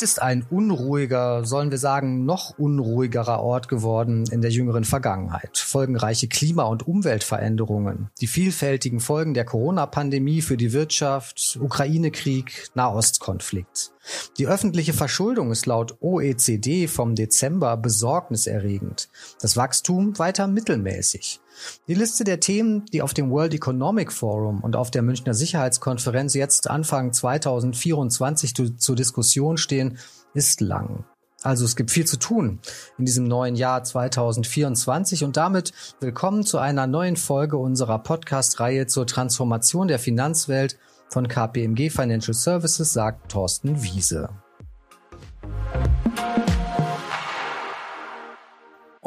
Welt ist ein unruhiger, sollen wir sagen, noch unruhigerer Ort geworden in der jüngeren Vergangenheit. Folgenreiche Klima- und Umweltveränderungen, die vielfältigen Folgen der Corona-Pandemie für die Wirtschaft, Ukraine-Krieg, Nahostkonflikt. Die öffentliche Verschuldung ist laut OECD vom Dezember besorgniserregend. Das Wachstum weiter mittelmäßig. Die Liste der Themen, die auf dem World Economic Forum und auf der Münchner Sicherheitskonferenz jetzt Anfang 2024 zu, zur Diskussion stehen, ist lang. Also es gibt viel zu tun in diesem neuen Jahr 2024 und damit willkommen zu einer neuen Folge unserer Podcast-Reihe zur Transformation der Finanzwelt von KPMG Financial Services, sagt Thorsten Wiese.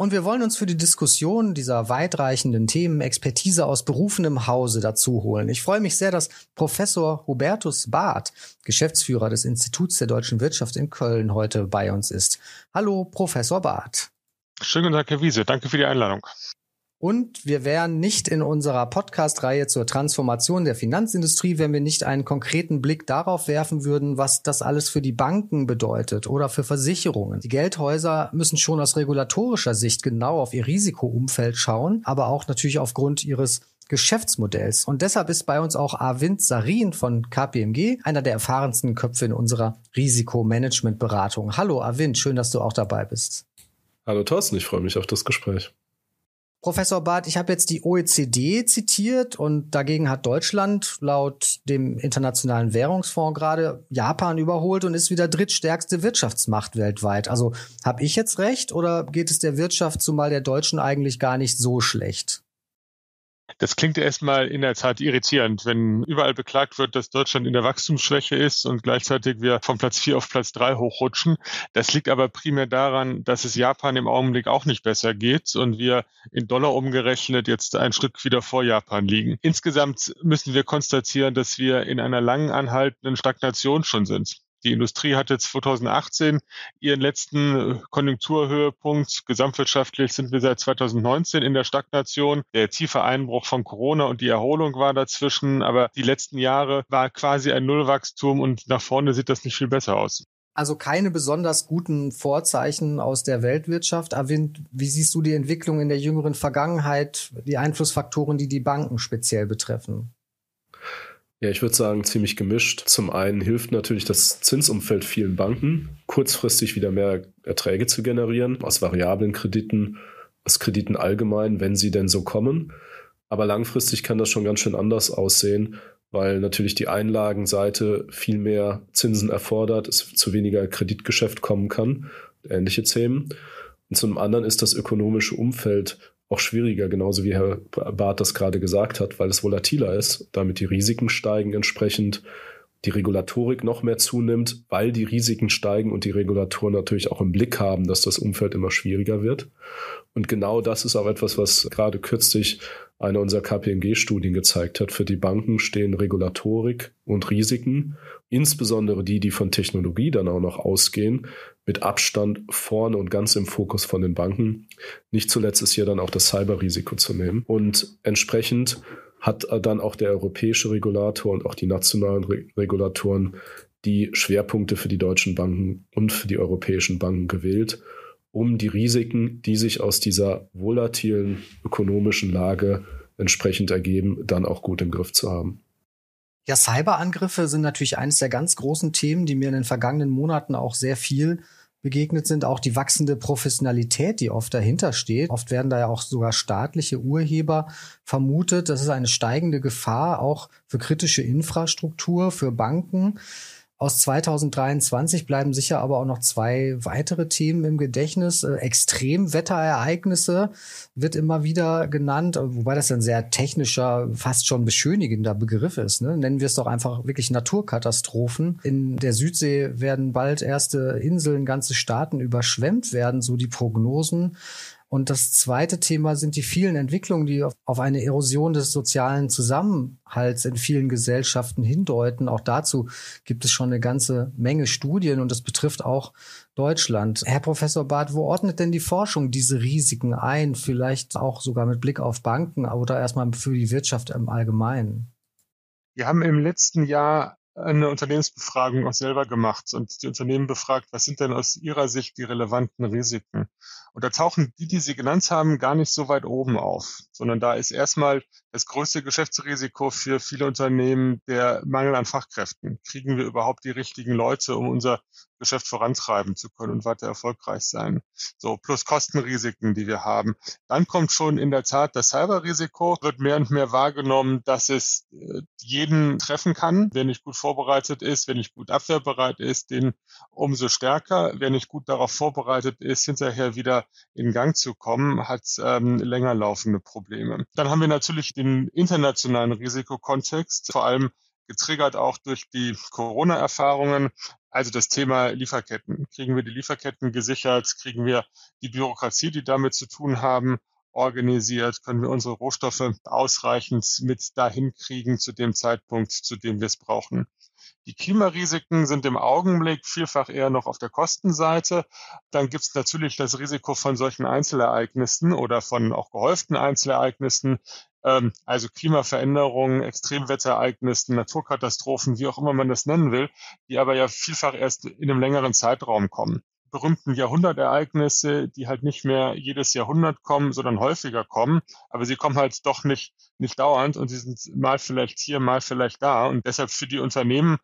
Und wir wollen uns für die Diskussion dieser weitreichenden Themen Expertise aus berufenem Hause dazu holen. Ich freue mich sehr, dass Professor Hubertus Barth, Geschäftsführer des Instituts der deutschen Wirtschaft in Köln, heute bei uns ist. Hallo, Professor Barth. Schönen guten Tag, Herr Wiese. Danke für die Einladung. Und wir wären nicht in unserer Podcast-Reihe zur Transformation der Finanzindustrie, wenn wir nicht einen konkreten Blick darauf werfen würden, was das alles für die Banken bedeutet oder für Versicherungen. Die Geldhäuser müssen schon aus regulatorischer Sicht genau auf ihr Risikoumfeld schauen, aber auch natürlich aufgrund ihres Geschäftsmodells. Und deshalb ist bei uns auch Arvind Sarin von KPMG einer der erfahrensten Köpfe in unserer Risikomanagementberatung. Hallo Arvind, schön, dass du auch dabei bist. Hallo Thorsten, ich freue mich auf das Gespräch. Professor Barth, ich habe jetzt die OECD zitiert und dagegen hat Deutschland laut dem Internationalen Währungsfonds gerade Japan überholt und ist wieder drittstärkste Wirtschaftsmacht weltweit. Also habe ich jetzt recht oder geht es der Wirtschaft zumal der Deutschen eigentlich gar nicht so schlecht? Das klingt erstmal in der Tat irritierend, wenn überall beklagt wird, dass Deutschland in der Wachstumsschwäche ist und gleichzeitig wir von Platz 4 auf Platz 3 hochrutschen. Das liegt aber primär daran, dass es Japan im Augenblick auch nicht besser geht und wir in Dollar umgerechnet jetzt ein Stück wieder vor Japan liegen. Insgesamt müssen wir konstatieren, dass wir in einer langen anhaltenden Stagnation schon sind. Die Industrie hatte 2018 ihren letzten äh, Konjunkturhöhepunkt. Gesamtwirtschaftlich sind wir seit 2019 in der Stagnation. Der tiefe Einbruch von Corona und die Erholung war dazwischen, aber die letzten Jahre war quasi ein Nullwachstum und nach vorne sieht das nicht viel besser aus. Also keine besonders guten Vorzeichen aus der Weltwirtschaft. Arvind, wie siehst du die Entwicklung in der jüngeren Vergangenheit, die Einflussfaktoren, die die Banken speziell betreffen? Ja, ich würde sagen, ziemlich gemischt. Zum einen hilft natürlich das Zinsumfeld vielen Banken, kurzfristig wieder mehr Erträge zu generieren, aus variablen Krediten, aus Krediten allgemein, wenn sie denn so kommen. Aber langfristig kann das schon ganz schön anders aussehen, weil natürlich die Einlagenseite viel mehr Zinsen erfordert, es zu weniger Kreditgeschäft kommen kann, ähnliche Themen. Und zum anderen ist das ökonomische Umfeld auch schwieriger, genauso wie Herr Barth das gerade gesagt hat, weil es volatiler ist, damit die Risiken steigen entsprechend, die Regulatorik noch mehr zunimmt, weil die Risiken steigen und die Regulatoren natürlich auch im Blick haben, dass das Umfeld immer schwieriger wird. Und genau das ist auch etwas, was gerade kürzlich eine unserer KPMG-Studien gezeigt hat. Für die Banken stehen Regulatorik und Risiken, insbesondere die, die von Technologie dann auch noch ausgehen, mit Abstand vorne und ganz im Fokus von den Banken. Nicht zuletzt ist hier dann auch das Cyberrisiko zu nehmen. Und entsprechend hat dann auch der europäische Regulator und auch die nationalen Re Regulatoren die Schwerpunkte für die deutschen Banken und für die europäischen Banken gewählt um die Risiken, die sich aus dieser volatilen ökonomischen Lage entsprechend ergeben, dann auch gut im Griff zu haben. Ja, Cyberangriffe sind natürlich eines der ganz großen Themen, die mir in den vergangenen Monaten auch sehr viel begegnet sind. Auch die wachsende Professionalität, die oft dahinter steht. Oft werden da ja auch sogar staatliche Urheber vermutet. Das ist eine steigende Gefahr auch für kritische Infrastruktur, für Banken. Aus 2023 bleiben sicher aber auch noch zwei weitere Themen im Gedächtnis. Äh, Extremwetterereignisse wird immer wieder genannt, wobei das ein sehr technischer, fast schon beschönigender Begriff ist. Ne? Nennen wir es doch einfach wirklich Naturkatastrophen. In der Südsee werden bald erste Inseln, ganze Staaten überschwemmt werden, so die Prognosen. Und das zweite Thema sind die vielen Entwicklungen, die auf eine Erosion des sozialen Zusammenhalts in vielen Gesellschaften hindeuten. Auch dazu gibt es schon eine ganze Menge Studien und das betrifft auch Deutschland. Herr Professor Barth, wo ordnet denn die Forschung diese Risiken ein? Vielleicht auch sogar mit Blick auf Banken oder erstmal für die Wirtschaft im Allgemeinen? Wir haben im letzten Jahr eine Unternehmensbefragung auch selber gemacht und die Unternehmen befragt, was sind denn aus ihrer Sicht die relevanten Risiken? Und da tauchen die, die Sie genannt haben, gar nicht so weit oben auf, sondern da ist erstmal das größte Geschäftsrisiko für viele Unternehmen der Mangel an Fachkräften. Kriegen wir überhaupt die richtigen Leute, um unser Geschäft vorantreiben zu können und weiter erfolgreich sein? So, plus Kostenrisiken, die wir haben. Dann kommt schon in der Tat das Cyberrisiko, wird mehr und mehr wahrgenommen, dass es äh, jeden treffen kann. Wer nicht gut vorbereitet ist, wer nicht gut abwehrbereit ist, den umso stärker. Wer nicht gut darauf vorbereitet ist, hinterher wieder in Gang zu kommen, hat ähm, länger laufende Probleme. Dann haben wir natürlich den internationalen Risikokontext, vor allem getriggert auch durch die Corona-Erfahrungen. Also das Thema Lieferketten. Kriegen wir die Lieferketten gesichert? Kriegen wir die Bürokratie, die damit zu tun haben, organisiert? Können wir unsere Rohstoffe ausreichend mit dahin kriegen zu dem Zeitpunkt, zu dem wir es brauchen? Die Klimarisiken sind im Augenblick vielfach eher noch auf der Kostenseite. Dann gibt es natürlich das Risiko von solchen Einzelereignissen oder von auch gehäuften Einzelereignissen, also Klimaveränderungen, Extremwetterereignissen, Naturkatastrophen, wie auch immer man das nennen will, die aber ja vielfach erst in einem längeren Zeitraum kommen berühmten Jahrhundertereignisse, die halt nicht mehr jedes Jahrhundert kommen, sondern häufiger kommen. Aber sie kommen halt doch nicht, nicht dauernd und sie sind mal vielleicht hier, mal vielleicht da. Und deshalb für die Unternehmen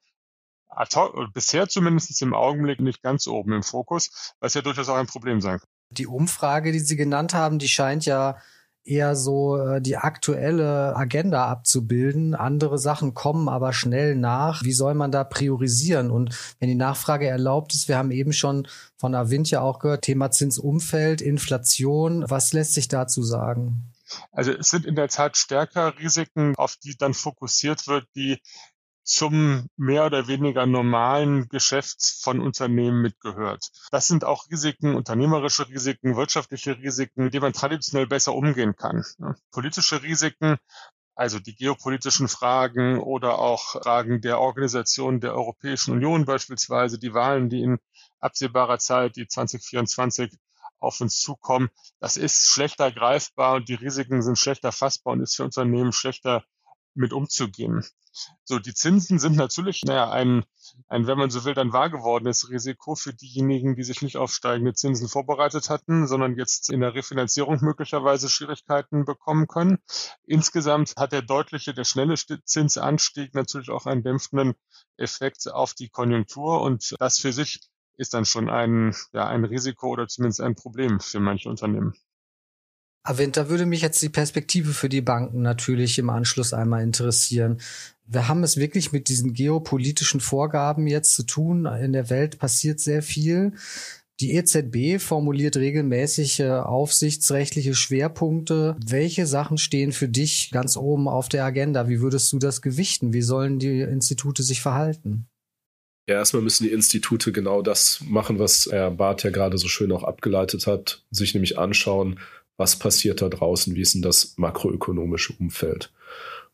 bisher zumindest im Augenblick nicht ganz oben im Fokus, was ja durchaus auch ein Problem sein kann. Die Umfrage, die Sie genannt haben, die scheint ja eher so äh, die aktuelle Agenda abzubilden. Andere Sachen kommen aber schnell nach. Wie soll man da priorisieren? Und wenn die Nachfrage erlaubt ist, wir haben eben schon von Avint ja auch gehört, Thema Zinsumfeld, Inflation. Was lässt sich dazu sagen? Also es sind in der Tat stärker Risiken, auf die dann fokussiert wird, die zum mehr oder weniger normalen Geschäft von Unternehmen mitgehört. Das sind auch Risiken, unternehmerische Risiken, wirtschaftliche Risiken, mit denen man traditionell besser umgehen kann. Politische Risiken, also die geopolitischen Fragen oder auch Fragen der Organisation der Europäischen Union beispielsweise, die Wahlen, die in absehbarer Zeit, die 2024 auf uns zukommen, das ist schlechter greifbar und die Risiken sind schlechter fassbar und ist für Unternehmen schlechter mit umzugehen. So, die Zinsen sind natürlich, naja, ein, ein, wenn man so will, dann wahr gewordenes Risiko für diejenigen, die sich nicht auf steigende Zinsen vorbereitet hatten, sondern jetzt in der Refinanzierung möglicherweise Schwierigkeiten bekommen können. Insgesamt hat der deutliche, der schnelle Zinsanstieg natürlich auch einen dämpfenden Effekt auf die Konjunktur und das für sich ist dann schon ein, ja, ein Risiko oder zumindest ein Problem für manche Unternehmen. Avent, da würde mich jetzt die Perspektive für die Banken natürlich im Anschluss einmal interessieren. Wir haben es wirklich mit diesen geopolitischen Vorgaben jetzt zu tun. In der Welt passiert sehr viel. Die EZB formuliert regelmäßig äh, aufsichtsrechtliche Schwerpunkte. Welche Sachen stehen für dich ganz oben auf der Agenda? Wie würdest du das gewichten? Wie sollen die Institute sich verhalten? Ja, erstmal müssen die Institute genau das machen, was Herr Barth ja gerade so schön auch abgeleitet hat, sich nämlich anschauen, was passiert da draußen, wie ist denn das makroökonomische Umfeld.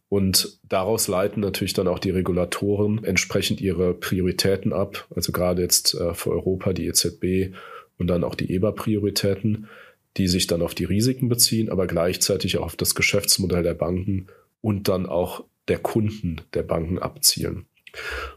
Und daraus leiten natürlich dann auch die Regulatoren entsprechend ihre Prioritäten ab. Also gerade jetzt äh, für Europa die EZB und dann auch die EBA-Prioritäten, die sich dann auf die Risiken beziehen, aber gleichzeitig auch auf das Geschäftsmodell der Banken und dann auch der Kunden der Banken abzielen.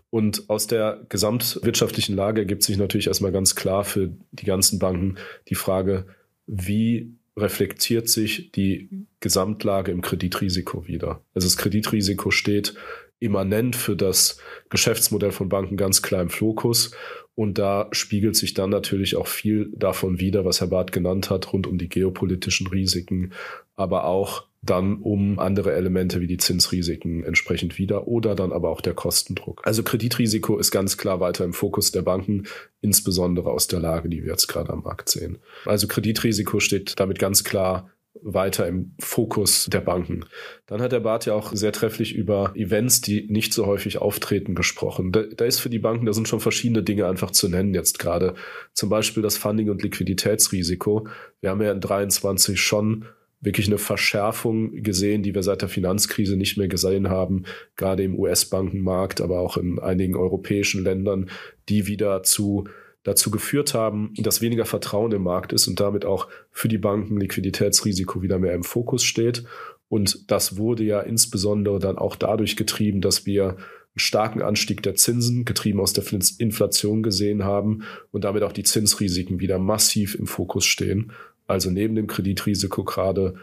Und aus der gesamtwirtschaftlichen Lage ergibt sich natürlich erstmal ganz klar für die ganzen Banken die Frage, wie reflektiert sich die Gesamtlage im Kreditrisiko wieder. Also das Kreditrisiko steht immanent für das Geschäftsmodell von Banken ganz klar im Fokus. Und da spiegelt sich dann natürlich auch viel davon wieder, was Herr Barth genannt hat, rund um die geopolitischen Risiken, aber auch dann um andere Elemente wie die Zinsrisiken entsprechend wieder oder dann aber auch der Kostendruck. Also Kreditrisiko ist ganz klar weiter im Fokus der Banken, insbesondere aus der Lage, die wir jetzt gerade am Markt sehen. Also Kreditrisiko steht damit ganz klar weiter im Fokus der Banken. Dann hat der Bart ja auch sehr trefflich über Events, die nicht so häufig auftreten, gesprochen. Da, da, ist für die Banken, da sind schon verschiedene Dinge einfach zu nennen jetzt gerade. Zum Beispiel das Funding- und Liquiditätsrisiko. Wir haben ja in 23 schon wirklich eine Verschärfung gesehen, die wir seit der Finanzkrise nicht mehr gesehen haben, gerade im US-Bankenmarkt, aber auch in einigen europäischen Ländern, die wieder zu dazu geführt haben, dass weniger Vertrauen im Markt ist und damit auch für die Banken Liquiditätsrisiko wieder mehr im Fokus steht. Und das wurde ja insbesondere dann auch dadurch getrieben, dass wir einen starken Anstieg der Zinsen, getrieben aus der Inflation gesehen haben und damit auch die Zinsrisiken wieder massiv im Fokus stehen. Also neben dem Kreditrisiko gerade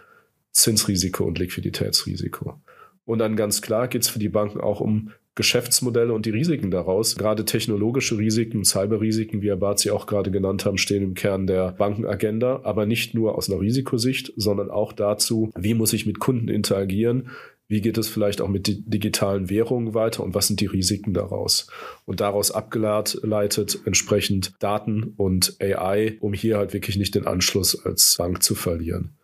Zinsrisiko und Liquiditätsrisiko. Und dann ganz klar geht es für die Banken auch um Geschäftsmodelle und die Risiken daraus. Gerade technologische Risiken, Cyberrisiken, wie Herr Barth sie auch gerade genannt haben, stehen im Kern der Bankenagenda, aber nicht nur aus einer Risikosicht, sondern auch dazu, wie muss ich mit Kunden interagieren, wie geht es vielleicht auch mit digitalen Währungen weiter und was sind die Risiken daraus? Und daraus abgeleitet entsprechend Daten und AI, um hier halt wirklich nicht den Anschluss als Bank zu verlieren.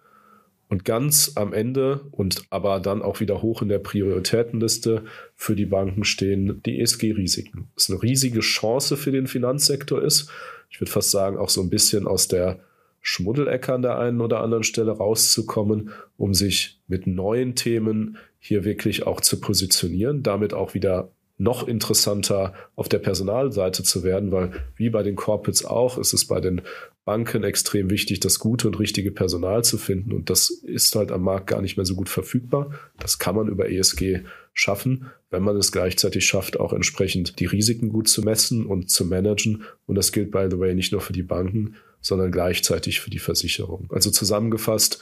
Und ganz am Ende und aber dann auch wieder hoch in der Prioritätenliste für die Banken stehen die ESG-Risiken. Was eine riesige Chance für den Finanzsektor ist. Ich würde fast sagen, auch so ein bisschen aus der Schmuddelecke an der einen oder anderen Stelle rauszukommen, um sich mit neuen Themen hier wirklich auch zu positionieren, damit auch wieder noch interessanter auf der Personalseite zu werden, weil wie bei den Corporates auch, ist es bei den Banken extrem wichtig, das gute und richtige Personal zu finden. Und das ist halt am Markt gar nicht mehr so gut verfügbar. Das kann man über ESG schaffen, wenn man es gleichzeitig schafft, auch entsprechend die Risiken gut zu messen und zu managen. Und das gilt, by the way, nicht nur für die Banken, sondern gleichzeitig für die Versicherung. Also zusammengefasst,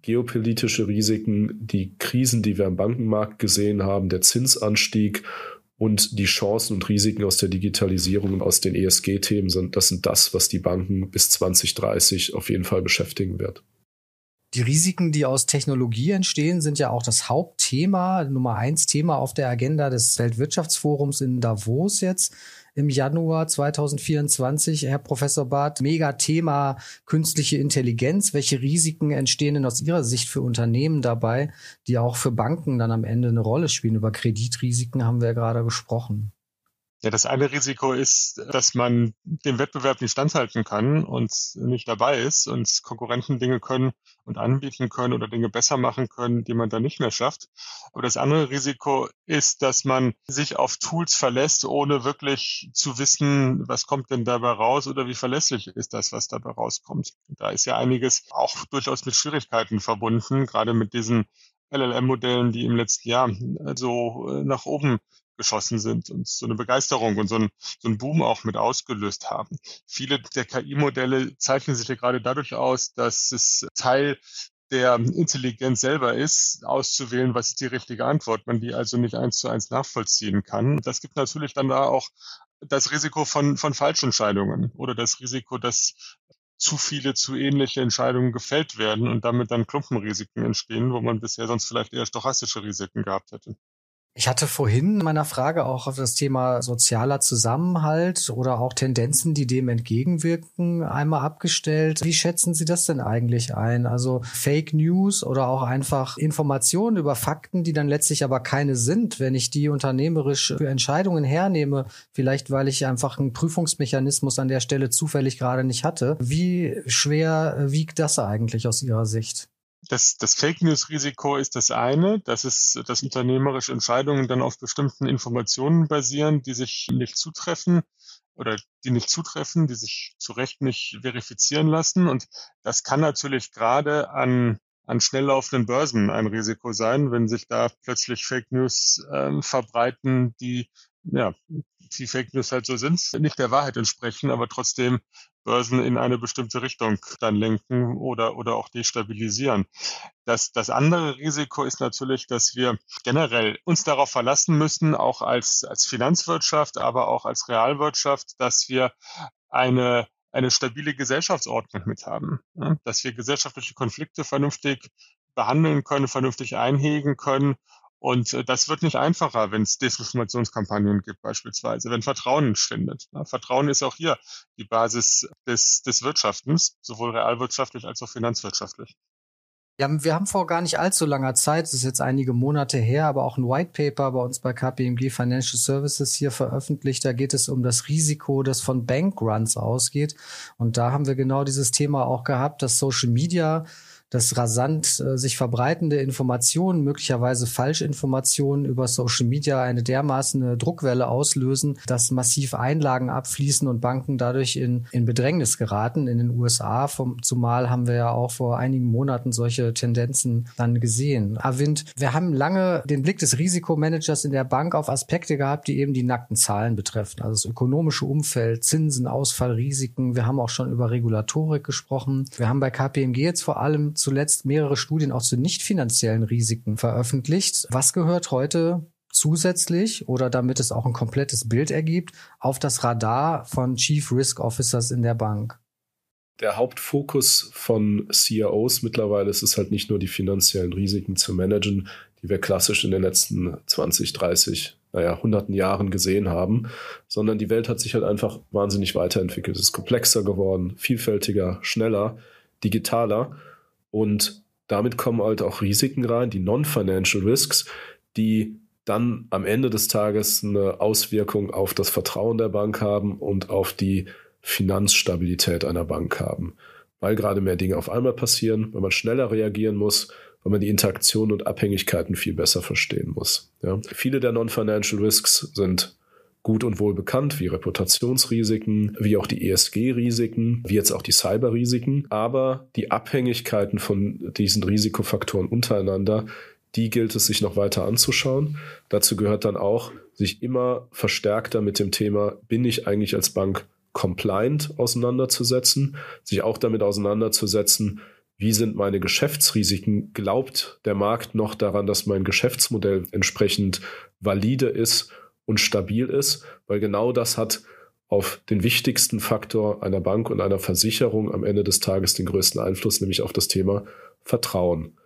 geopolitische Risiken, die Krisen, die wir im Bankenmarkt gesehen haben, der Zinsanstieg und die Chancen und Risiken aus der Digitalisierung und aus den ESG-Themen sind, das sind das, was die Banken bis 2030 auf jeden Fall beschäftigen wird. Die Risiken, die aus Technologie entstehen, sind ja auch das Hauptthema, Nummer eins Thema auf der Agenda des Weltwirtschaftsforums in Davos jetzt im Januar 2024. Herr Professor Barth, mega Thema künstliche Intelligenz. Welche Risiken entstehen denn aus Ihrer Sicht für Unternehmen dabei, die auch für Banken dann am Ende eine Rolle spielen? Über Kreditrisiken haben wir ja gerade gesprochen. Ja, das eine Risiko ist, dass man dem Wettbewerb nicht standhalten kann und nicht dabei ist und Konkurrenten Dinge können und anbieten können oder Dinge besser machen können, die man dann nicht mehr schafft. Aber das andere Risiko ist, dass man sich auf Tools verlässt, ohne wirklich zu wissen, was kommt denn dabei raus oder wie verlässlich ist das, was dabei rauskommt. Da ist ja einiges auch durchaus mit Schwierigkeiten verbunden, gerade mit diesen LLM-Modellen, die im letzten Jahr so äh, nach oben geschossen sind und so eine Begeisterung und so ein, so ein Boom auch mit ausgelöst haben. Viele der KI-Modelle zeichnen sich ja gerade dadurch aus, dass es Teil der Intelligenz selber ist, auszuwählen, was ist die richtige Antwort, man die also nicht eins zu eins nachvollziehen kann. Das gibt natürlich dann da auch das Risiko von, von Falschentscheidungen oder das Risiko, dass zu viele zu ähnliche Entscheidungen gefällt werden und damit dann Klumpenrisiken entstehen, wo man bisher sonst vielleicht eher stochastische Risiken gehabt hätte. Ich hatte vorhin in meiner Frage auch auf das Thema sozialer Zusammenhalt oder auch Tendenzen, die dem entgegenwirken, einmal abgestellt. Wie schätzen Sie das denn eigentlich ein? Also Fake News oder auch einfach Informationen über Fakten, die dann letztlich aber keine sind, wenn ich die unternehmerisch für Entscheidungen hernehme, vielleicht weil ich einfach einen Prüfungsmechanismus an der Stelle zufällig gerade nicht hatte. Wie schwer wiegt das eigentlich aus Ihrer Sicht? Das, das Fake News Risiko ist das eine, das ist, dass unternehmerische Entscheidungen dann auf bestimmten Informationen basieren, die sich nicht zutreffen oder die nicht zutreffen, die sich zu Recht nicht verifizieren lassen. Und das kann natürlich gerade an, an schnell laufenden Börsen ein Risiko sein, wenn sich da plötzlich Fake News ähm, verbreiten, die ja, wie Fake News halt so sind, nicht der Wahrheit entsprechen, aber trotzdem Börsen in eine bestimmte Richtung dann lenken oder, oder auch destabilisieren. Das, das andere Risiko ist natürlich, dass wir generell uns darauf verlassen müssen, auch als, als Finanzwirtschaft, aber auch als Realwirtschaft, dass wir eine eine stabile Gesellschaftsordnung mit haben, dass wir gesellschaftliche Konflikte vernünftig behandeln können, vernünftig einhegen können und äh, das wird nicht einfacher, wenn es Desinformationskampagnen gibt beispielsweise, wenn Vertrauen schwindet. Ja, Vertrauen ist auch hier die Basis des, des Wirtschaftens, sowohl realwirtschaftlich als auch finanzwirtschaftlich. Ja, wir haben vor gar nicht allzu langer Zeit, das ist jetzt einige Monate her, aber auch ein White Paper bei uns bei KPMG Financial Services hier veröffentlicht. Da geht es um das Risiko, das von Bankruns ausgeht. Und da haben wir genau dieses Thema auch gehabt, dass Social Media dass rasant äh, sich verbreitende Informationen, möglicherweise Falschinformationen über Social Media eine dermaßen Druckwelle auslösen, dass massiv Einlagen abfließen und Banken dadurch in, in Bedrängnis geraten. In den USA vom, zumal haben wir ja auch vor einigen Monaten solche Tendenzen dann gesehen. Avind, wir haben lange den Blick des Risikomanagers in der Bank auf Aspekte gehabt, die eben die nackten Zahlen betreffen. Also das ökonomische Umfeld, Zinsen, Ausfallrisiken. Wir haben auch schon über Regulatorik gesprochen. Wir haben bei KPMG jetzt vor allem zuletzt mehrere Studien auch zu nicht finanziellen Risiken veröffentlicht. Was gehört heute zusätzlich oder damit es auch ein komplettes Bild ergibt, auf das Radar von Chief Risk Officers in der Bank? Der Hauptfokus von CIOs mittlerweile ist es halt nicht nur die finanziellen Risiken zu managen, die wir klassisch in den letzten 20, 30, naja, hunderten Jahren gesehen haben, sondern die Welt hat sich halt einfach wahnsinnig weiterentwickelt. Es ist komplexer geworden, vielfältiger, schneller, digitaler und damit kommen halt auch Risiken rein, die Non-Financial Risks, die dann am Ende des Tages eine Auswirkung auf das Vertrauen der Bank haben und auf die Finanzstabilität einer Bank haben. Weil gerade mehr Dinge auf einmal passieren, weil man schneller reagieren muss, weil man die Interaktionen und Abhängigkeiten viel besser verstehen muss. Ja. Viele der Non-Financial Risks sind gut und wohl bekannt, wie Reputationsrisiken, wie auch die ESG-Risiken, wie jetzt auch die Cyber-Risiken. Aber die Abhängigkeiten von diesen Risikofaktoren untereinander, die gilt es sich noch weiter anzuschauen. Dazu gehört dann auch, sich immer verstärkter mit dem Thema, bin ich eigentlich als Bank compliant auseinanderzusetzen, sich auch damit auseinanderzusetzen, wie sind meine Geschäftsrisiken? Glaubt der Markt noch daran, dass mein Geschäftsmodell entsprechend valide ist und stabil ist? Weil genau das hat auf den wichtigsten Faktor einer Bank und einer Versicherung am Ende des Tages den größten Einfluss, nämlich auf das Thema Vertrauen.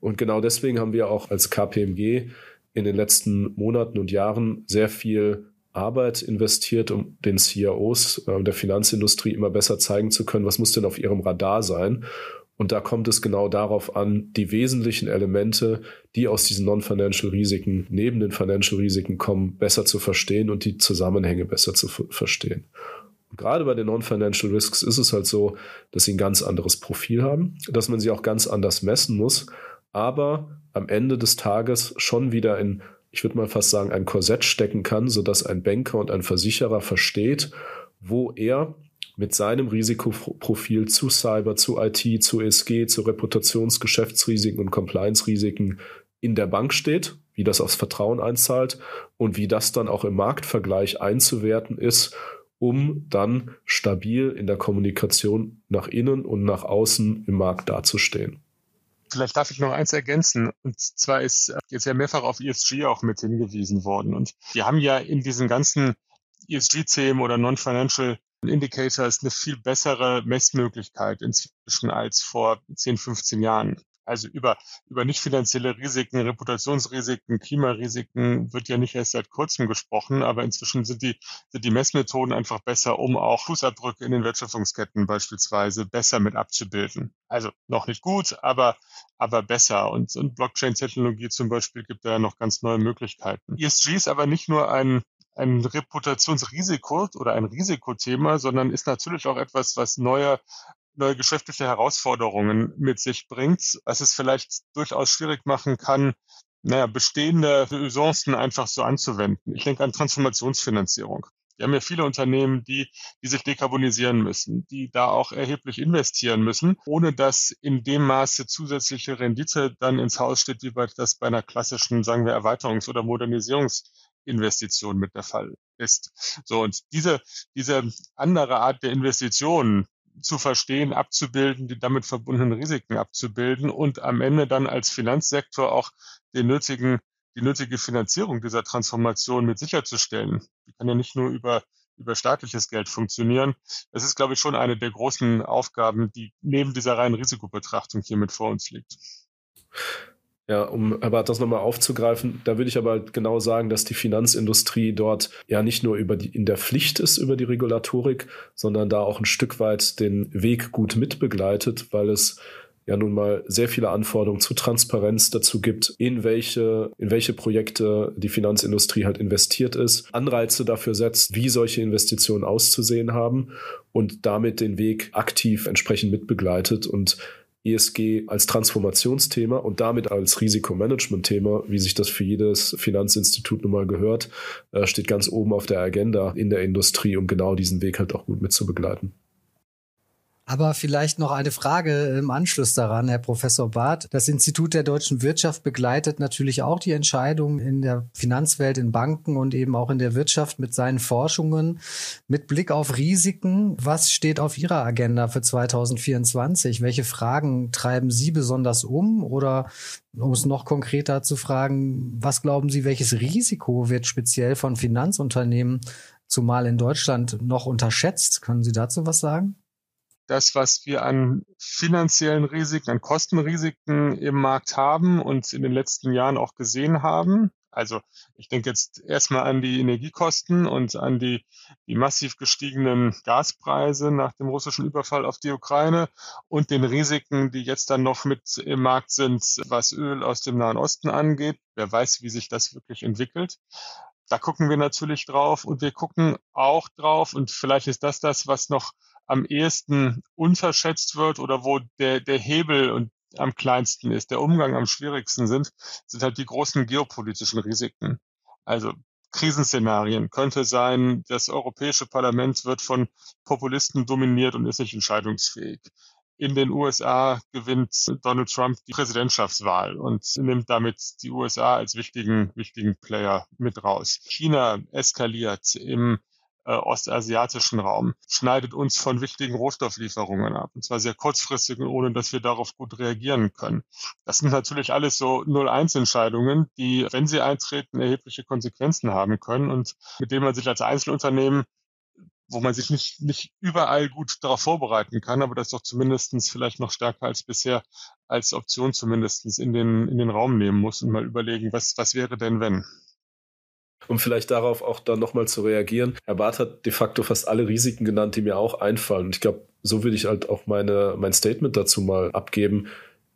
Und genau deswegen haben wir auch als KPMG in den letzten Monaten und Jahren sehr viel Arbeit investiert, um den CIOs äh, der Finanzindustrie immer besser zeigen zu können, was muss denn auf ihrem Radar sein und da kommt es genau darauf an, die wesentlichen Elemente, die aus diesen Non-Financial Risiken neben den Financial Risiken kommen, besser zu verstehen und die Zusammenhänge besser zu verstehen. Und gerade bei den Non-Financial Risks ist es halt so, dass sie ein ganz anderes Profil haben, dass man sie auch ganz anders messen muss, aber am Ende des Tages schon wieder in, ich würde mal fast sagen, ein Korsett stecken kann, sodass ein Banker und ein Versicherer versteht, wo er mit seinem Risikoprofil zu Cyber, zu IT, zu ESG, zu Reputationsgeschäftsrisiken und Compliance-Risiken in der Bank steht, wie das aufs Vertrauen einzahlt und wie das dann auch im Marktvergleich einzuwerten ist, um dann stabil in der Kommunikation nach innen und nach außen im Markt dazustehen. Vielleicht darf ich noch eins ergänzen. Und zwar ist jetzt ja mehrfach auf ESG auch mit hingewiesen worden. Und wir haben ja in diesen ganzen ESG-Themen oder Non-Financial Indicator ist eine viel bessere Messmöglichkeit inzwischen als vor 10, 15 Jahren. Also über, über nicht finanzielle Risiken, Reputationsrisiken, Klimarisiken wird ja nicht erst seit kurzem gesprochen, aber inzwischen sind die, sind die Messmethoden einfach besser, um auch Fußabdrücke in den Wertschöpfungsketten beispielsweise besser mit abzubilden. Also noch nicht gut, aber, aber besser. Und, und Blockchain-Technologie zum Beispiel gibt da noch ganz neue Möglichkeiten. ESG ist aber nicht nur ein, ein Reputationsrisiko oder ein Risikothema, sondern ist natürlich auch etwas, was neue neue geschäftliche Herausforderungen mit sich bringt, was es vielleicht durchaus schwierig machen kann, naja, bestehende Usancen einfach so anzuwenden. Ich denke an Transformationsfinanzierung. Wir haben ja viele Unternehmen, die, die sich dekarbonisieren müssen, die da auch erheblich investieren müssen, ohne dass in dem Maße zusätzliche Rendite dann ins Haus steht, wie bei das bei einer klassischen, sagen wir, Erweiterungs- oder Modernisierungs- Investition mit der Fall ist. So, und diese, diese andere Art der Investitionen zu verstehen, abzubilden, die damit verbundenen Risiken abzubilden und am Ende dann als Finanzsektor auch den nötigen, die nötige Finanzierung dieser Transformation mit sicherzustellen. Die kann ja nicht nur über über staatliches Geld funktionieren. Das ist, glaube ich, schon eine der großen Aufgaben, die neben dieser reinen Risikobetrachtung hier mit vor uns liegt. Ja, um aber das nochmal aufzugreifen, da würde ich aber genau sagen, dass die Finanzindustrie dort ja nicht nur über die, in der Pflicht ist über die Regulatorik, sondern da auch ein Stück weit den Weg gut mitbegleitet, weil es ja nun mal sehr viele Anforderungen zu Transparenz dazu gibt, in welche, in welche Projekte die Finanzindustrie halt investiert ist, Anreize dafür setzt, wie solche Investitionen auszusehen haben und damit den Weg aktiv entsprechend mitbegleitet und ESG als Transformationsthema und damit als Risikomanagement-Thema, wie sich das für jedes Finanzinstitut nun mal gehört, äh, steht ganz oben auf der Agenda in der Industrie, um genau diesen Weg halt auch gut mitzubegleiten. Aber vielleicht noch eine Frage im Anschluss daran, Herr Professor Barth. Das Institut der deutschen Wirtschaft begleitet natürlich auch die Entscheidungen in der Finanzwelt, in Banken und eben auch in der Wirtschaft mit seinen Forschungen. Mit Blick auf Risiken, was steht auf Ihrer Agenda für 2024? Welche Fragen treiben Sie besonders um? Oder um es noch konkreter zu fragen, was glauben Sie, welches Risiko wird speziell von Finanzunternehmen, zumal in Deutschland, noch unterschätzt? Können Sie dazu was sagen? Das, was wir an finanziellen Risiken, an Kostenrisiken im Markt haben und in den letzten Jahren auch gesehen haben. Also ich denke jetzt erstmal an die Energiekosten und an die, die massiv gestiegenen Gaspreise nach dem russischen Überfall auf die Ukraine und den Risiken, die jetzt dann noch mit im Markt sind, was Öl aus dem Nahen Osten angeht. Wer weiß, wie sich das wirklich entwickelt. Da gucken wir natürlich drauf und wir gucken auch drauf und vielleicht ist das das, was noch am ehesten unterschätzt wird oder wo der, der Hebel und am kleinsten ist, der Umgang am schwierigsten sind, sind halt die großen geopolitischen Risiken. Also Krisenszenarien könnte sein, das Europäische Parlament wird von Populisten dominiert und ist nicht entscheidungsfähig. In den USA gewinnt Donald Trump die Präsidentschaftswahl und nimmt damit die USA als wichtigen, wichtigen Player mit raus. China eskaliert im äh, ostasiatischen Raum, schneidet uns von wichtigen Rohstofflieferungen ab. Und zwar sehr kurzfristig, ohne dass wir darauf gut reagieren können. Das sind natürlich alles so 0-1-Entscheidungen, die, wenn sie eintreten, erhebliche Konsequenzen haben können und mit denen man sich als Einzelunternehmen wo man sich nicht, nicht überall gut darauf vorbereiten kann, aber das doch zumindestens vielleicht noch stärker als bisher als Option zumindestens in den, in den Raum nehmen muss und mal überlegen, was, was wäre denn wenn? Um vielleicht darauf auch dann nochmal zu reagieren. Herr Barth hat de facto fast alle Risiken genannt, die mir auch einfallen. Und ich glaube, so würde ich halt auch meine, mein Statement dazu mal abgeben.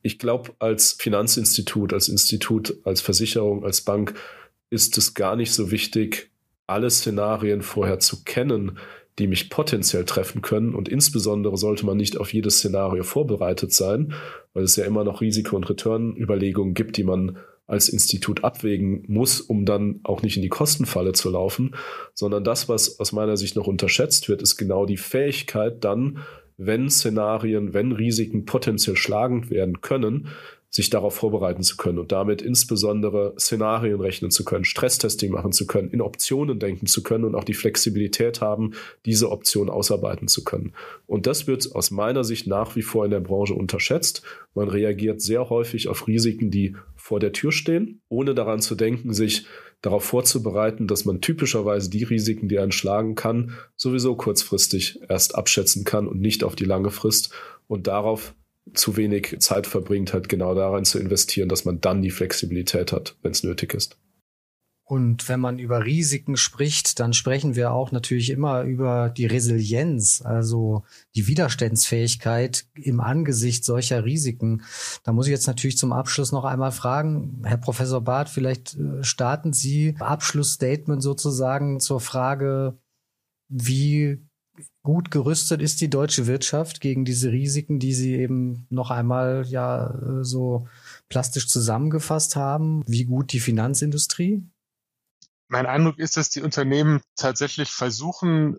Ich glaube, als Finanzinstitut, als Institut, als Versicherung, als Bank ist es gar nicht so wichtig, alle Szenarien vorher zu kennen, die mich potenziell treffen können. Und insbesondere sollte man nicht auf jedes Szenario vorbereitet sein, weil es ja immer noch Risiko- und Return-Überlegungen gibt, die man als Institut abwägen muss, um dann auch nicht in die Kostenfalle zu laufen, sondern das, was aus meiner Sicht noch unterschätzt wird, ist genau die Fähigkeit dann, wenn Szenarien, wenn Risiken potenziell schlagend werden können, sich darauf vorbereiten zu können und damit insbesondere Szenarien rechnen zu können, Stresstesting machen zu können, in Optionen denken zu können und auch die Flexibilität haben, diese Option ausarbeiten zu können. Und das wird aus meiner Sicht nach wie vor in der Branche unterschätzt. Man reagiert sehr häufig auf Risiken, die vor der Tür stehen, ohne daran zu denken, sich darauf vorzubereiten, dass man typischerweise die Risiken, die einen schlagen kann, sowieso kurzfristig erst abschätzen kann und nicht auf die lange Frist und darauf zu wenig Zeit verbringt, halt genau daran zu investieren, dass man dann die Flexibilität hat, wenn es nötig ist. Und wenn man über Risiken spricht, dann sprechen wir auch natürlich immer über die Resilienz, also die Widerstandsfähigkeit im Angesicht solcher Risiken. Da muss ich jetzt natürlich zum Abschluss noch einmal fragen, Herr Professor Barth, vielleicht äh, starten Sie Abschlussstatement sozusagen zur Frage, wie gut gerüstet ist die deutsche Wirtschaft gegen diese Risiken, die Sie eben noch einmal ja äh, so plastisch zusammengefasst haben? Wie gut die Finanzindustrie? Mein Eindruck ist, dass die Unternehmen tatsächlich versuchen,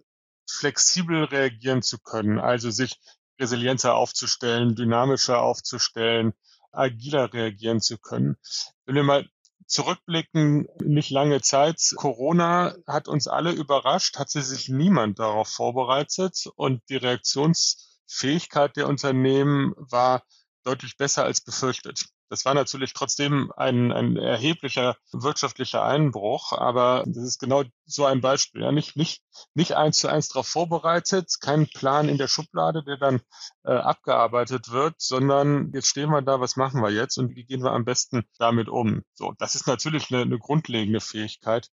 flexibel reagieren zu können, also sich resilienter aufzustellen, dynamischer aufzustellen, agiler reagieren zu können. Wenn wir mal zurückblicken, nicht lange Zeit. Corona hat uns alle überrascht, hat sich niemand darauf vorbereitet und die Reaktionsfähigkeit der Unternehmen war deutlich besser als befürchtet. Das war natürlich trotzdem ein, ein erheblicher wirtschaftlicher Einbruch, aber das ist genau so ein Beispiel. Ja, nicht, nicht, nicht eins zu eins darauf vorbereitet, kein Plan in der Schublade, der dann äh, abgearbeitet wird, sondern jetzt stehen wir da, was machen wir jetzt und wie gehen wir am besten damit um? So, das ist natürlich eine, eine grundlegende Fähigkeit,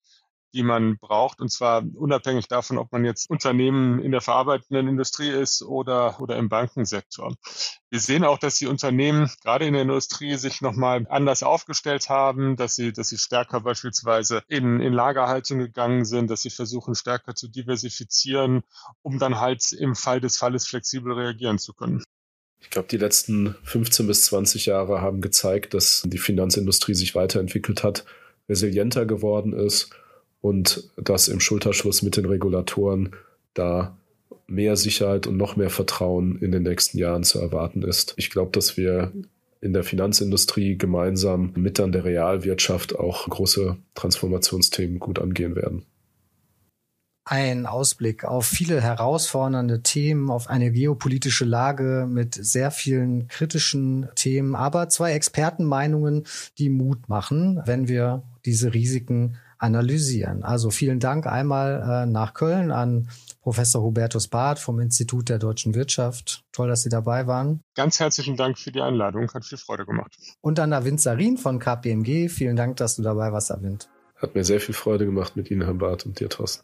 die man braucht, und zwar unabhängig davon, ob man jetzt Unternehmen in der verarbeitenden Industrie ist oder, oder im Bankensektor. Wir sehen auch, dass die Unternehmen gerade in der Industrie sich nochmal anders aufgestellt haben, dass sie, dass sie stärker beispielsweise in, in Lagerhaltung gegangen sind, dass sie versuchen, stärker zu diversifizieren, um dann halt im Fall des Falles flexibel reagieren zu können. Ich glaube, die letzten 15 bis 20 Jahre haben gezeigt, dass die Finanzindustrie sich weiterentwickelt hat, resilienter geworden ist und dass im Schulterschluss mit den Regulatoren da mehr Sicherheit und noch mehr Vertrauen in den nächsten Jahren zu erwarten ist. Ich glaube, dass wir in der Finanzindustrie gemeinsam mit an der Realwirtschaft auch große Transformationsthemen gut angehen werden. Ein Ausblick auf viele herausfordernde Themen, auf eine geopolitische Lage mit sehr vielen kritischen Themen, aber zwei Expertenmeinungen, die Mut machen, wenn wir diese Risiken analysieren. Also vielen Dank einmal äh, nach Köln an Professor Hubertus Barth vom Institut der deutschen Wirtschaft. Toll, dass Sie dabei waren. Ganz herzlichen Dank für die Einladung. Hat viel Freude gemacht. Und an Avind Sarin von KPMG. Vielen Dank, dass du dabei warst, Avind. Hat mir sehr viel Freude gemacht mit Ihnen, Herr Barth, und dir, Thorsten.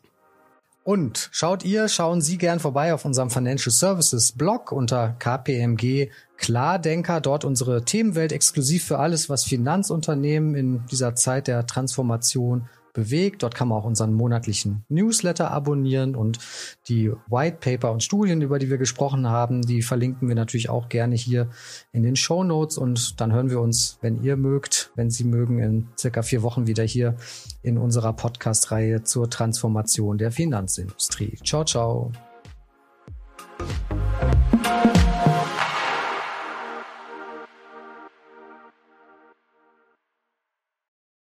Und schaut ihr, schauen Sie gern vorbei auf unserem Financial Services Blog unter KPMG Klardenker. Dort unsere Themenwelt exklusiv für alles, was Finanzunternehmen in dieser Zeit der Transformation bewegt. Dort kann man auch unseren monatlichen Newsletter abonnieren und die White Paper und Studien, über die wir gesprochen haben, die verlinken wir natürlich auch gerne hier in den Show Notes und dann hören wir uns, wenn ihr mögt, wenn Sie mögen, in circa vier Wochen wieder hier in unserer Podcast-Reihe zur Transformation der Finanzindustrie. Ciao, ciao.